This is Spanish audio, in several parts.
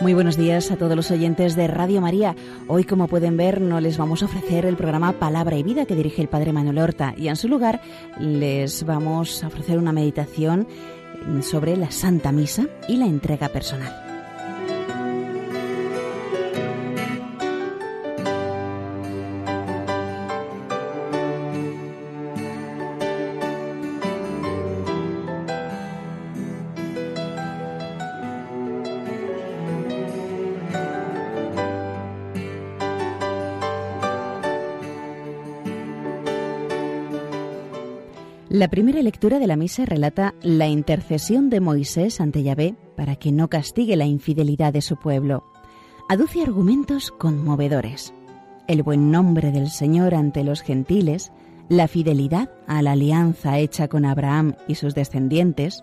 Muy buenos días a todos los oyentes de Radio María. Hoy, como pueden ver, no les vamos a ofrecer el programa Palabra y Vida que dirige el Padre Manuel Horta y en su lugar les vamos a ofrecer una meditación sobre la Santa Misa y la entrega personal. La primera lectura de la misa relata la intercesión de Moisés ante Yahvé para que no castigue la infidelidad de su pueblo. Aduce argumentos conmovedores. El buen nombre del Señor ante los gentiles, la fidelidad a la alianza hecha con Abraham y sus descendientes.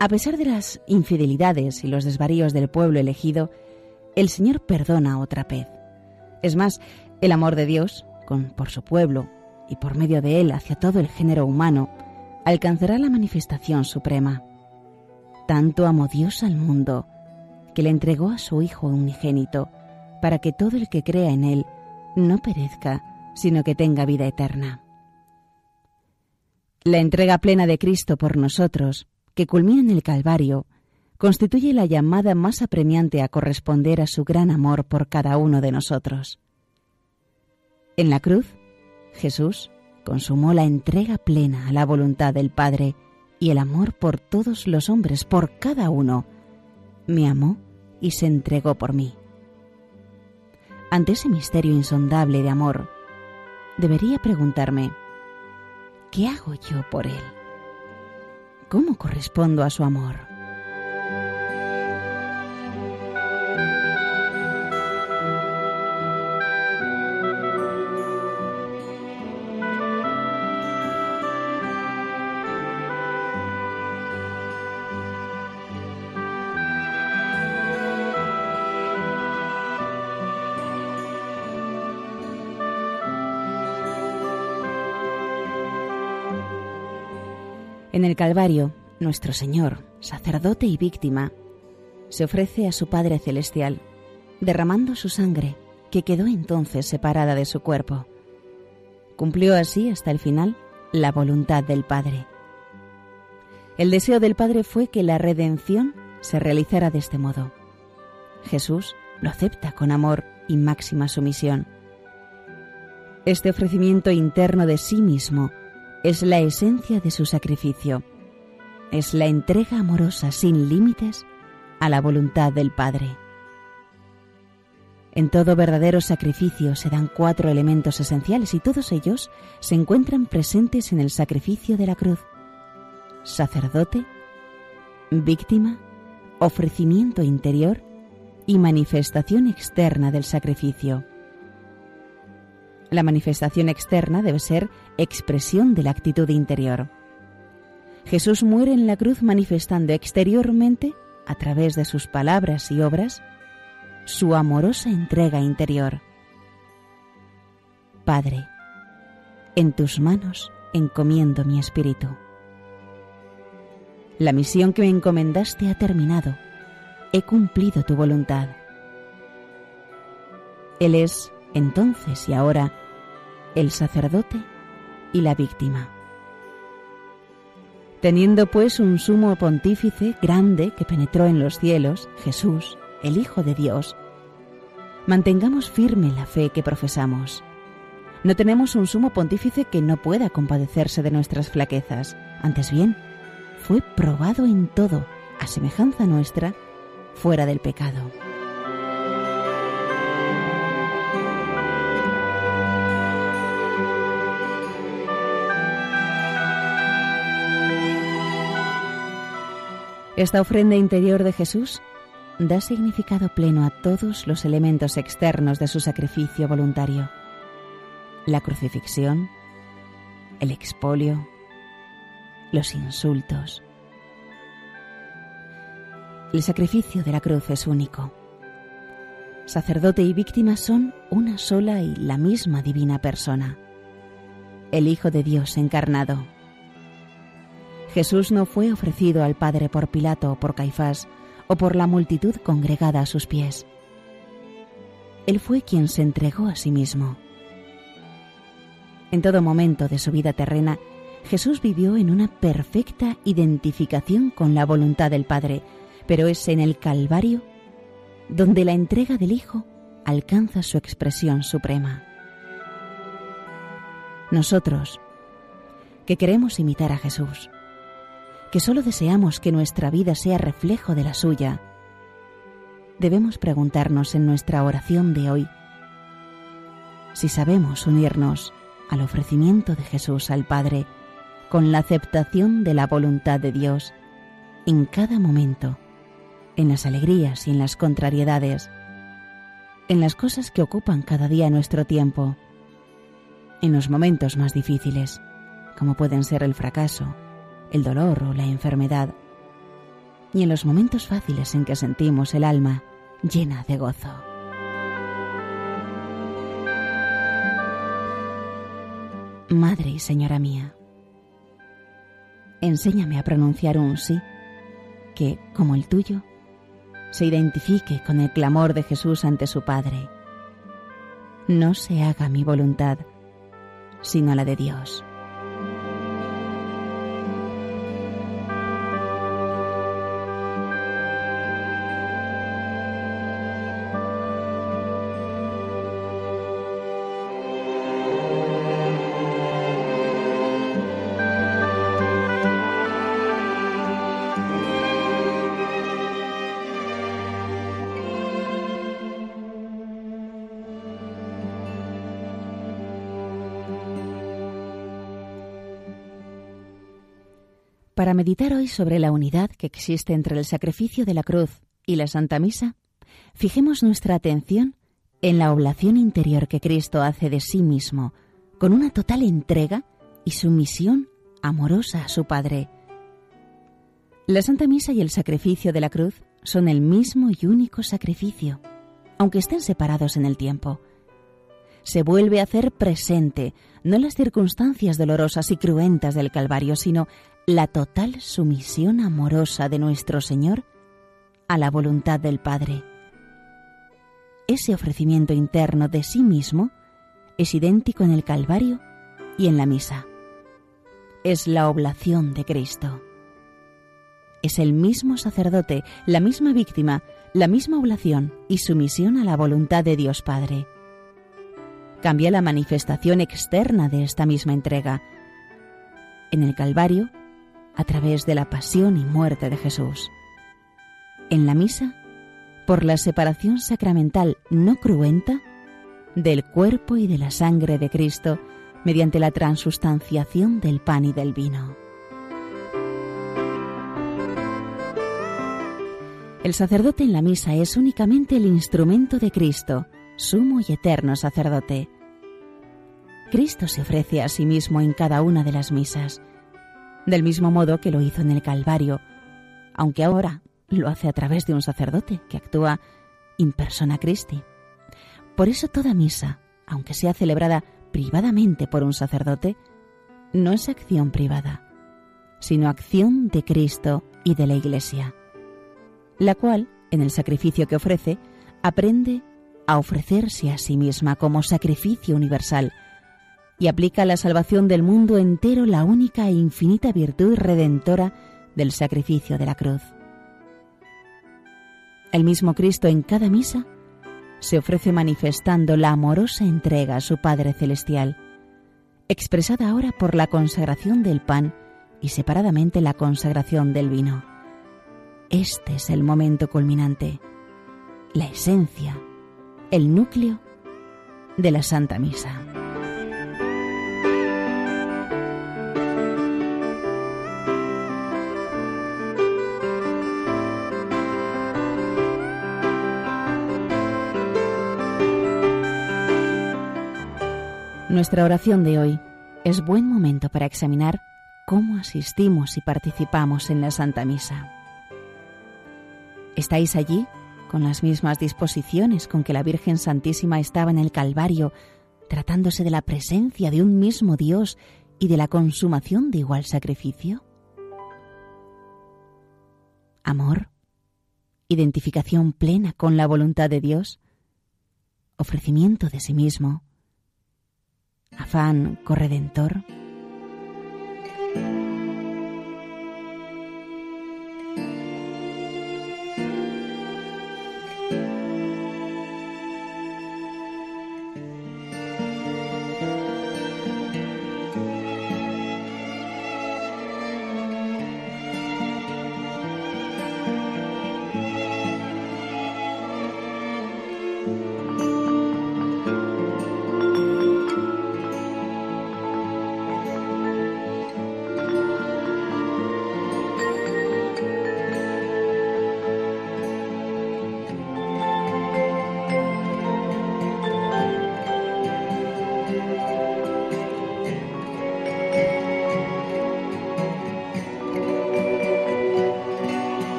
A pesar de las infidelidades y los desvaríos del pueblo elegido, el Señor perdona otra vez. Es más, el amor de Dios, con, por su pueblo, y por medio de él hacia todo el género humano, alcanzará la manifestación suprema. Tanto amó Dios al mundo, que le entregó a su Hijo unigénito, para que todo el que crea en él no perezca, sino que tenga vida eterna. La entrega plena de Cristo por nosotros, que culmina en el Calvario, constituye la llamada más apremiante a corresponder a su gran amor por cada uno de nosotros. En la cruz, Jesús consumó la entrega plena a la voluntad del Padre y el amor por todos los hombres, por cada uno. Me amó y se entregó por mí. Ante ese misterio insondable de amor, debería preguntarme, ¿qué hago yo por él? ¿Cómo correspondo a su amor? En el Calvario, nuestro Señor, sacerdote y víctima, se ofrece a su Padre Celestial, derramando su sangre, que quedó entonces separada de su cuerpo. Cumplió así hasta el final la voluntad del Padre. El deseo del Padre fue que la redención se realizara de este modo. Jesús lo acepta con amor y máxima sumisión. Este ofrecimiento interno de sí mismo es la esencia de su sacrificio. Es la entrega amorosa sin límites a la voluntad del Padre. En todo verdadero sacrificio se dan cuatro elementos esenciales y todos ellos se encuentran presentes en el sacrificio de la cruz. Sacerdote, víctima, ofrecimiento interior y manifestación externa del sacrificio. La manifestación externa debe ser expresión de la actitud interior. Jesús muere en la cruz manifestando exteriormente, a través de sus palabras y obras, su amorosa entrega interior. Padre, en tus manos encomiendo mi espíritu. La misión que me encomendaste ha terminado. He cumplido tu voluntad. Él es, entonces y ahora, el sacerdote y la víctima. Teniendo pues un sumo pontífice grande que penetró en los cielos, Jesús, el Hijo de Dios, mantengamos firme la fe que profesamos. No tenemos un sumo pontífice que no pueda compadecerse de nuestras flaquezas, antes bien, fue probado en todo, a semejanza nuestra, fuera del pecado. Esta ofrenda interior de Jesús da significado pleno a todos los elementos externos de su sacrificio voluntario. La crucifixión, el expolio, los insultos. El sacrificio de la cruz es único. Sacerdote y víctima son una sola y la misma divina persona, el Hijo de Dios encarnado. Jesús no fue ofrecido al Padre por Pilato o por Caifás, o por la multitud congregada a sus pies. Él fue quien se entregó a sí mismo. En todo momento de su vida terrena, Jesús vivió en una perfecta identificación con la voluntad del Padre, pero es en el Calvario donde la entrega del Hijo alcanza su expresión suprema. Nosotros, que queremos imitar a Jesús, que solo deseamos que nuestra vida sea reflejo de la suya, debemos preguntarnos en nuestra oración de hoy si sabemos unirnos al ofrecimiento de Jesús al Padre con la aceptación de la voluntad de Dios en cada momento, en las alegrías y en las contrariedades, en las cosas que ocupan cada día nuestro tiempo, en los momentos más difíciles, como pueden ser el fracaso, el dolor o la enfermedad, y en los momentos fáciles en que sentimos el alma llena de gozo. Madre y Señora mía, enséñame a pronunciar un sí que, como el tuyo, se identifique con el clamor de Jesús ante su Padre. No se haga mi voluntad, sino la de Dios. Para meditar hoy sobre la unidad que existe entre el sacrificio de la cruz y la Santa Misa, fijemos nuestra atención en la oblación interior que Cristo hace de sí mismo, con una total entrega y sumisión amorosa a su Padre. La Santa Misa y el sacrificio de la cruz son el mismo y único sacrificio, aunque estén separados en el tiempo. Se vuelve a hacer presente no las circunstancias dolorosas y cruentas del Calvario, sino la total sumisión amorosa de nuestro Señor a la voluntad del Padre. Ese ofrecimiento interno de sí mismo es idéntico en el Calvario y en la misa. Es la oblación de Cristo. Es el mismo sacerdote, la misma víctima, la misma oblación y sumisión a la voluntad de Dios Padre. Cambia la manifestación externa de esta misma entrega. En el Calvario, a través de la pasión y muerte de Jesús. En la misa, por la separación sacramental no cruenta del cuerpo y de la sangre de Cristo mediante la transustanciación del pan y del vino. El sacerdote en la misa es únicamente el instrumento de Cristo, sumo y eterno sacerdote. Cristo se ofrece a sí mismo en cada una de las misas del mismo modo que lo hizo en el Calvario, aunque ahora lo hace a través de un sacerdote que actúa in persona Christi. Por eso toda misa, aunque sea celebrada privadamente por un sacerdote, no es acción privada, sino acción de Cristo y de la Iglesia, la cual, en el sacrificio que ofrece, aprende a ofrecerse a sí misma como sacrificio universal, y aplica a la salvación del mundo entero la única e infinita virtud redentora del sacrificio de la cruz. El mismo Cristo en cada misa se ofrece manifestando la amorosa entrega a su Padre Celestial, expresada ahora por la consagración del pan y separadamente la consagración del vino. Este es el momento culminante, la esencia, el núcleo de la Santa Misa. Nuestra oración de hoy es buen momento para examinar cómo asistimos y participamos en la Santa Misa. ¿Estáis allí con las mismas disposiciones con que la Virgen Santísima estaba en el Calvario, tratándose de la presencia de un mismo Dios y de la consumación de igual sacrificio? Amor, identificación plena con la voluntad de Dios, ofrecimiento de sí mismo, afán corredentor.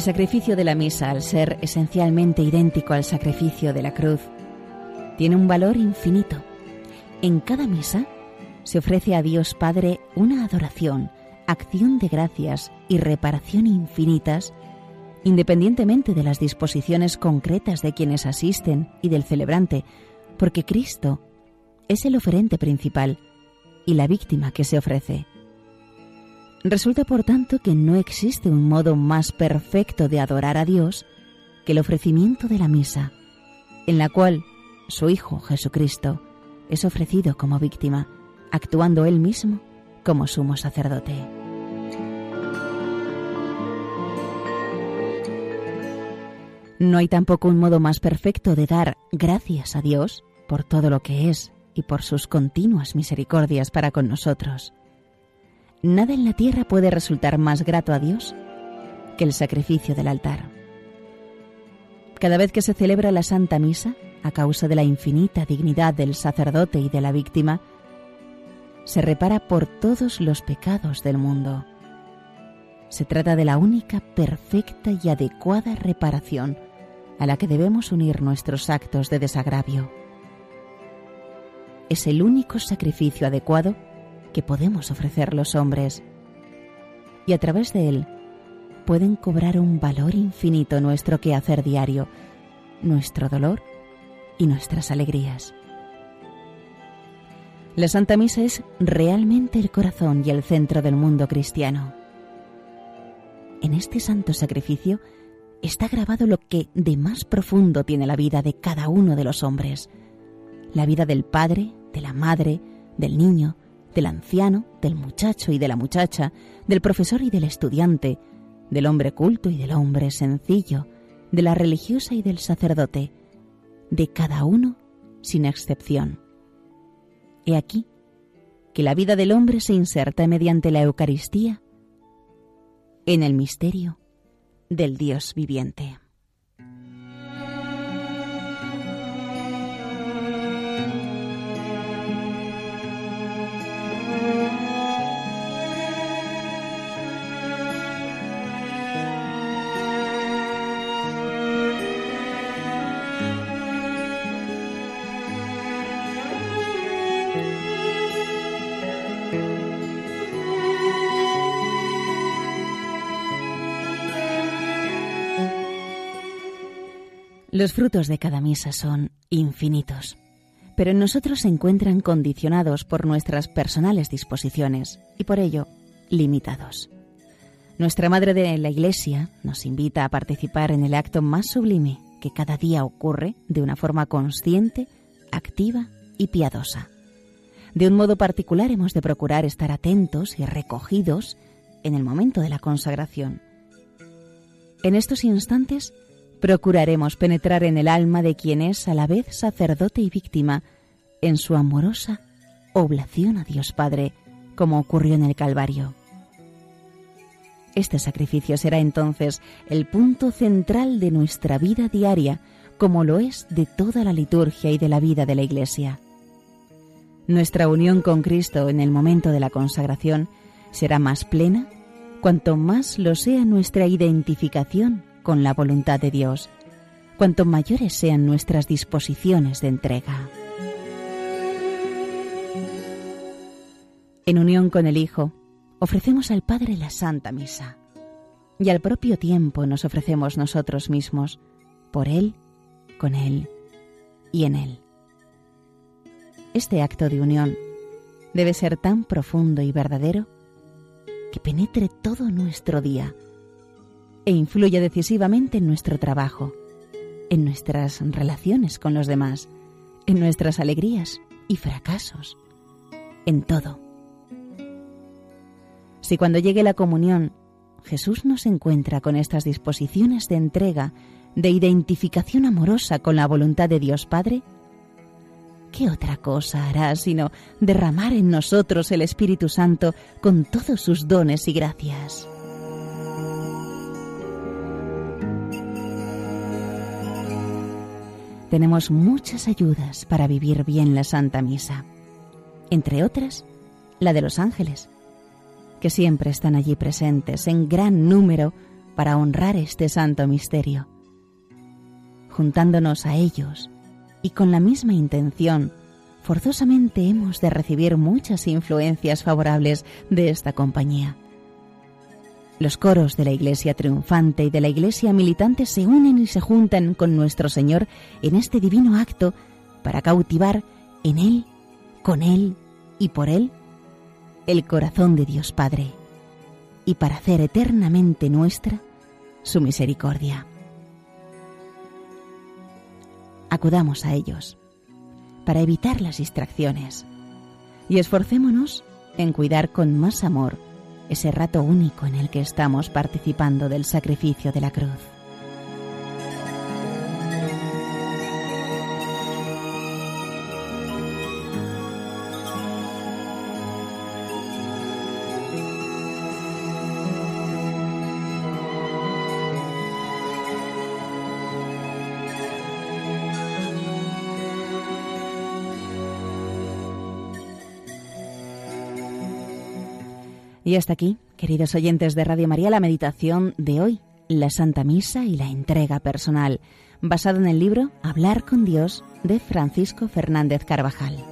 El sacrificio de la misa, al ser esencialmente idéntico al sacrificio de la cruz, tiene un valor infinito. En cada misa se ofrece a Dios Padre una adoración, acción de gracias y reparación infinitas, independientemente de las disposiciones concretas de quienes asisten y del celebrante, porque Cristo es el oferente principal y la víctima que se ofrece. Resulta, por tanto, que no existe un modo más perfecto de adorar a Dios que el ofrecimiento de la misa, en la cual su Hijo Jesucristo es ofrecido como víctima, actuando él mismo como sumo sacerdote. No hay tampoco un modo más perfecto de dar gracias a Dios por todo lo que es y por sus continuas misericordias para con nosotros. Nada en la tierra puede resultar más grato a Dios que el sacrificio del altar. Cada vez que se celebra la Santa Misa, a causa de la infinita dignidad del sacerdote y de la víctima, se repara por todos los pecados del mundo. Se trata de la única perfecta y adecuada reparación a la que debemos unir nuestros actos de desagravio. Es el único sacrificio adecuado que podemos ofrecer los hombres. Y a través de él pueden cobrar un valor infinito nuestro quehacer diario, nuestro dolor y nuestras alegrías. La Santa Misa es realmente el corazón y el centro del mundo cristiano. En este santo sacrificio está grabado lo que de más profundo tiene la vida de cada uno de los hombres, la vida del padre, de la madre, del niño, del anciano, del muchacho y de la muchacha, del profesor y del estudiante, del hombre culto y del hombre sencillo, de la religiosa y del sacerdote, de cada uno sin excepción. He aquí que la vida del hombre se inserta mediante la Eucaristía en el misterio del Dios viviente. Los frutos de cada misa son infinitos, pero en nosotros se encuentran condicionados por nuestras personales disposiciones y por ello limitados. Nuestra Madre de la Iglesia nos invita a participar en el acto más sublime que cada día ocurre de una forma consciente, activa y piadosa. De un modo particular hemos de procurar estar atentos y recogidos en el momento de la consagración. En estos instantes procuraremos penetrar en el alma de quien es a la vez sacerdote y víctima en su amorosa oblación a Dios Padre, como ocurrió en el Calvario. Este sacrificio será entonces el punto central de nuestra vida diaria, como lo es de toda la liturgia y de la vida de la Iglesia. Nuestra unión con Cristo en el momento de la consagración será más plena cuanto más lo sea nuestra identificación con la voluntad de Dios, cuanto mayores sean nuestras disposiciones de entrega. En unión con el Hijo, ofrecemos al Padre la Santa Misa y al propio tiempo nos ofrecemos nosotros mismos, por Él, con Él y en Él. Este acto de unión debe ser tan profundo y verdadero que penetre todo nuestro día e influya decisivamente en nuestro trabajo, en nuestras relaciones con los demás, en nuestras alegrías y fracasos, en todo. Si cuando llegue la comunión Jesús nos encuentra con estas disposiciones de entrega, de identificación amorosa con la voluntad de Dios Padre, ¿qué otra cosa hará sino derramar en nosotros el Espíritu Santo con todos sus dones y gracias? Tenemos muchas ayudas para vivir bien la Santa Misa, entre otras la de los ángeles, que siempre están allí presentes en gran número para honrar este santo misterio. Juntándonos a ellos y con la misma intención, forzosamente hemos de recibir muchas influencias favorables de esta compañía. Los coros de la Iglesia triunfante y de la Iglesia militante se unen y se juntan con nuestro Señor en este divino acto para cautivar en Él, con Él y por Él el corazón de Dios Padre y para hacer eternamente nuestra su misericordia. Acudamos a ellos para evitar las distracciones y esforcémonos en cuidar con más amor ese rato único en el que estamos participando del sacrificio de la cruz. Y hasta aquí, queridos oyentes de Radio María, la meditación de hoy, la Santa Misa y la entrega personal, basado en el libro Hablar con Dios de Francisco Fernández Carvajal.